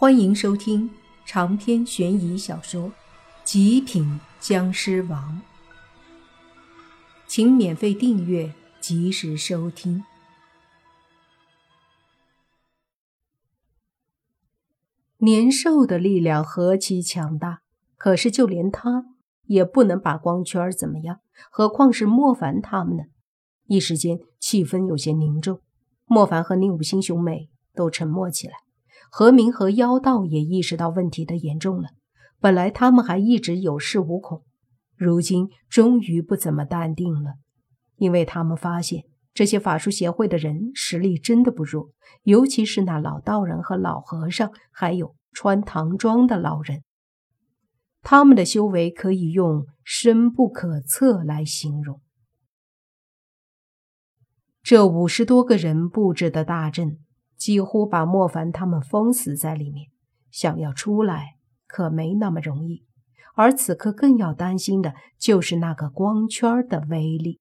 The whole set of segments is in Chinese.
欢迎收听长篇悬疑小说《极品僵尸王》，请免费订阅，及时收听。年兽的力量何其强大，可是就连他也不能把光圈怎么样，何况是莫凡他们呢？一时间气氛有些凝重，莫凡和宁武星兄妹都沉默起来。何明和妖道也意识到问题的严重了。本来他们还一直有恃无恐，如今终于不怎么淡定了，因为他们发现这些法术协会的人实力真的不弱，尤其是那老道人和老和尚，还有穿唐装的老人，他们的修为可以用深不可测来形容。这五十多个人布置的大阵。几乎把莫凡他们封死在里面，想要出来可没那么容易。而此刻更要担心的就是那个光圈的威力。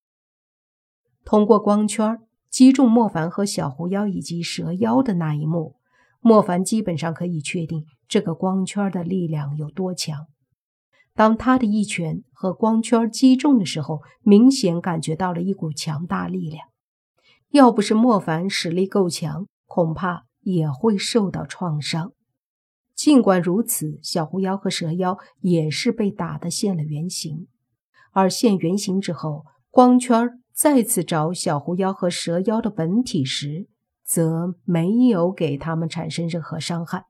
通过光圈击中莫凡和小狐妖以及蛇妖的那一幕，莫凡基本上可以确定这个光圈的力量有多强。当他的一拳和光圈击中的时候，明显感觉到了一股强大力量。要不是莫凡实力够强，恐怕也会受到创伤。尽管如此，小狐妖和蛇妖也是被打得现了原形。而现原形之后，光圈再次找小狐妖和蛇妖的本体时，则没有给他们产生任何伤害。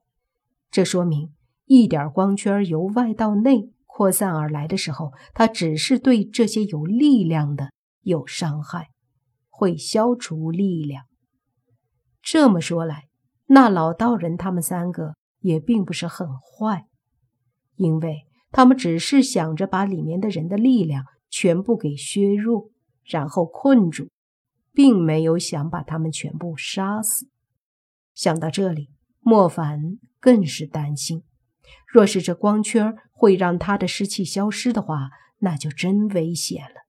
这说明，一点光圈由外到内扩散而来的时候，它只是对这些有力量的有伤害，会消除力量。这么说来，那老道人他们三个也并不是很坏，因为他们只是想着把里面的人的力量全部给削弱，然后困住，并没有想把他们全部杀死。想到这里，莫凡更是担心，若是这光圈会让他的尸气消失的话，那就真危险了。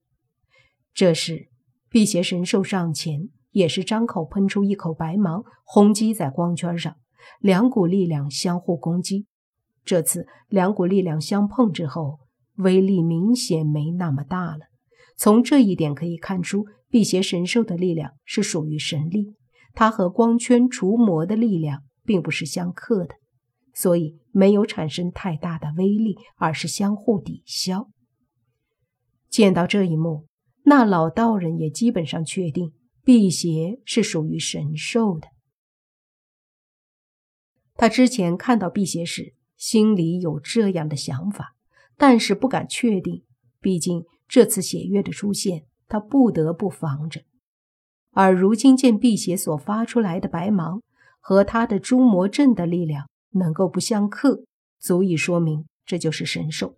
这时，辟邪神兽上前。也是张口喷出一口白芒，轰击在光圈上，两股力量相互攻击。这次两股力量相碰之后，威力明显没那么大了。从这一点可以看出，辟邪神兽的力量是属于神力，它和光圈除魔的力量并不是相克的，所以没有产生太大的威力，而是相互抵消。见到这一幕，那老道人也基本上确定。辟邪是属于神兽的。他之前看到辟邪时，心里有这样的想法，但是不敢确定。毕竟这次血月的出现，他不得不防着。而如今见辟邪所发出来的白芒和他的诛魔阵的力量能够不相克，足以说明这就是神兽。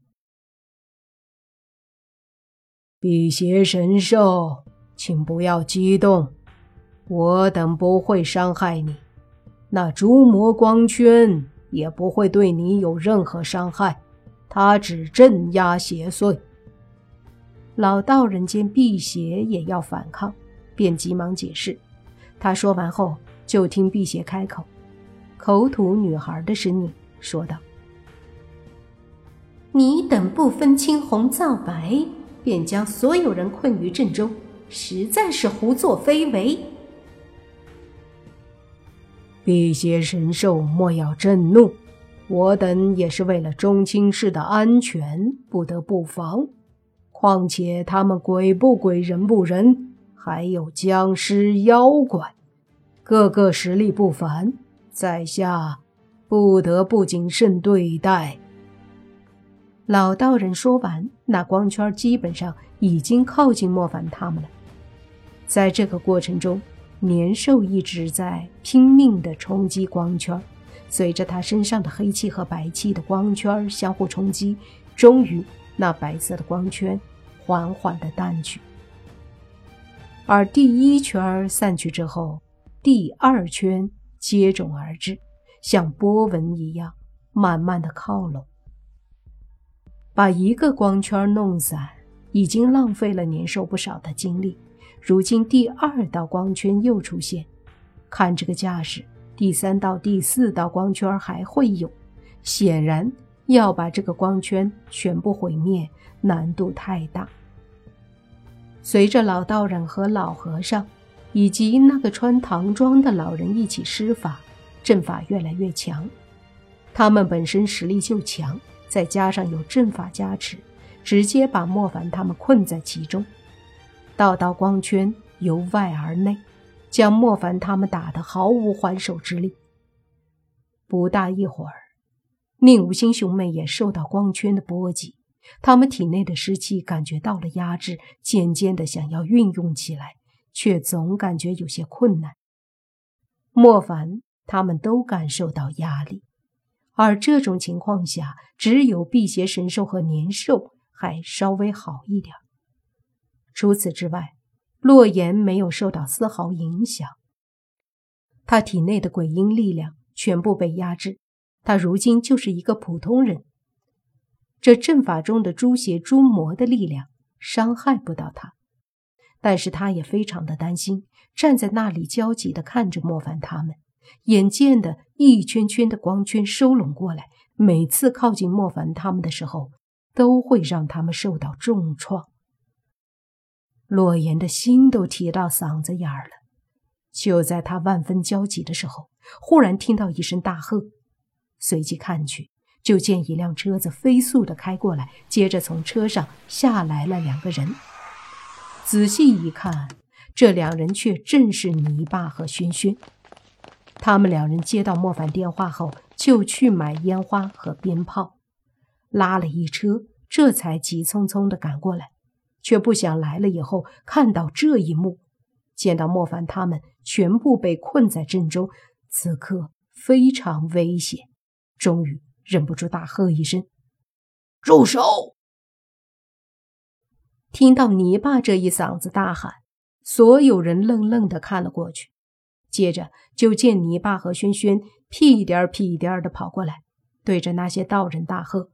辟邪神兽。请不要激动，我等不会伤害你，那诛魔光圈也不会对你有任何伤害，它只镇压邪祟。老道人见辟邪也要反抗，便急忙解释。他说完后，就听辟邪开口，口吐女孩的声音说道：“你等不分青红皂白，便将所有人困于阵中。”实在是胡作非为！辟邪神兽莫要震怒，我等也是为了中青市的安全，不得不防。况且他们鬼不鬼，人不人，还有僵尸妖怪，个个实力不凡，在下不得不谨慎对待。老道人说完，那光圈基本上已经靠近莫凡他们了。在这个过程中，年兽一直在拼命地冲击光圈。随着他身上的黑气和白气的光圈相互冲击，终于那白色的光圈缓缓地淡去。而第一圈散去之后，第二圈接踵而至，像波纹一样慢慢地靠拢。把一个光圈弄散，已经浪费了年兽不少的精力。如今第二道光圈又出现，看这个架势，第三道、第四道光圈还会有。显然，要把这个光圈全部毁灭，难度太大。随着老道人和老和尚，以及那个穿唐装的老人一起施法，阵法越来越强。他们本身实力就强，再加上有阵法加持，直接把莫凡他们困在其中。道道光圈由外而内，将莫凡他们打得毫无还手之力。不大一会儿，宁无心兄妹也受到光圈的波及。他们体内的湿气感觉到了压制，渐渐的想要运用起来，却总感觉有些困难。莫凡他们都感受到压力，而这种情况下，只有辟邪神兽和年兽还稍微好一点。除此之外，洛言没有受到丝毫影响。他体内的鬼婴力量全部被压制，他如今就是一个普通人。这阵法中的诸邪诸魔的力量伤害不到他，但是他也非常的担心，站在那里焦急的看着莫凡他们，眼见的一圈圈的光圈收拢过来，每次靠近莫凡他们的时候，都会让他们受到重创。洛言的心都提到嗓子眼儿了。就在他万分焦急的时候，忽然听到一声大喝，随即看去。就见一辆车子飞速的开过来，接着从车上下来了两个人。仔细一看，这两人却正是泥巴和轩轩。他们两人接到莫凡电话后，就去买烟花和鞭炮，拉了一车，这才急匆匆的赶过来。却不想来了以后，看到这一幕，见到莫凡他们全部被困在阵中，此刻非常危险。终于。忍不住大喝一声：“住手！”听到泥巴这一嗓子大喊，所有人愣愣的看了过去。接着就见泥巴和轩轩屁颠儿屁颠儿的跑过来，对着那些道人大喝：“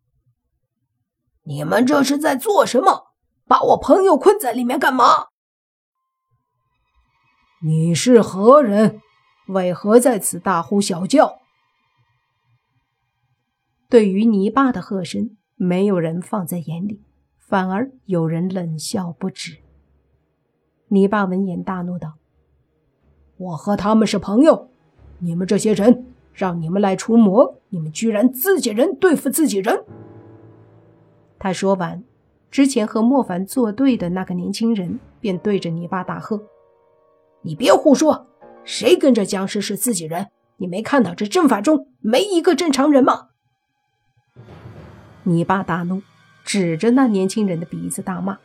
你们这是在做什么？把我朋友困在里面干嘛？你是何人？为何在此大呼小叫？”对于泥巴的喝声，没有人放在眼里，反而有人冷笑不止。泥巴闻言大怒道：“我和他们是朋友，你们这些人让你们来除魔，你们居然自己人对付自己人！”他说完，之前和莫凡作对的那个年轻人便对着泥巴大喝：“你别胡说！谁跟着僵尸是自己人？你没看到这阵法中没一个正常人吗？”泥巴大怒，指着那年轻人的鼻子大骂：“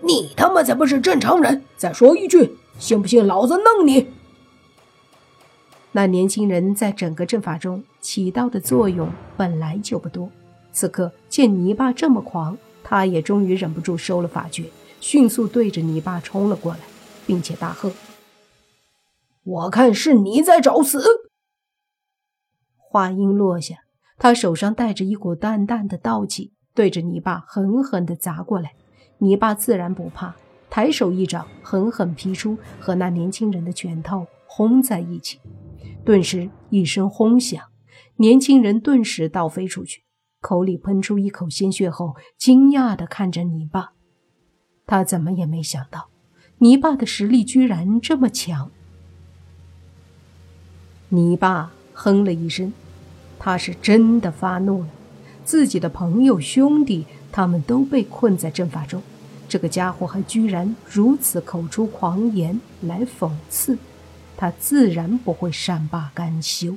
你他妈才不是正常人！再说一句，信不信老子弄你？”那年轻人在整个阵法中起到的作用本来就不多，此刻见泥巴这么狂，他也终于忍不住收了法诀，迅速对着你爸冲了过来，并且大喝：“我看是你在找死！”话音落下。他手上带着一股淡淡的道气，对着你爸狠狠地砸过来。你爸自然不怕，抬手一掌狠狠劈出，和那年轻人的拳头轰在一起。顿时一声轰响，年轻人顿时倒飞出去，口里喷出一口鲜血后，惊讶地看着泥巴。他怎么也没想到，泥巴的实力居然这么强。泥巴哼了一声。他是真的发怒了，自己的朋友兄弟他们都被困在阵法中，这个家伙还居然如此口出狂言来讽刺，他自然不会善罢甘休。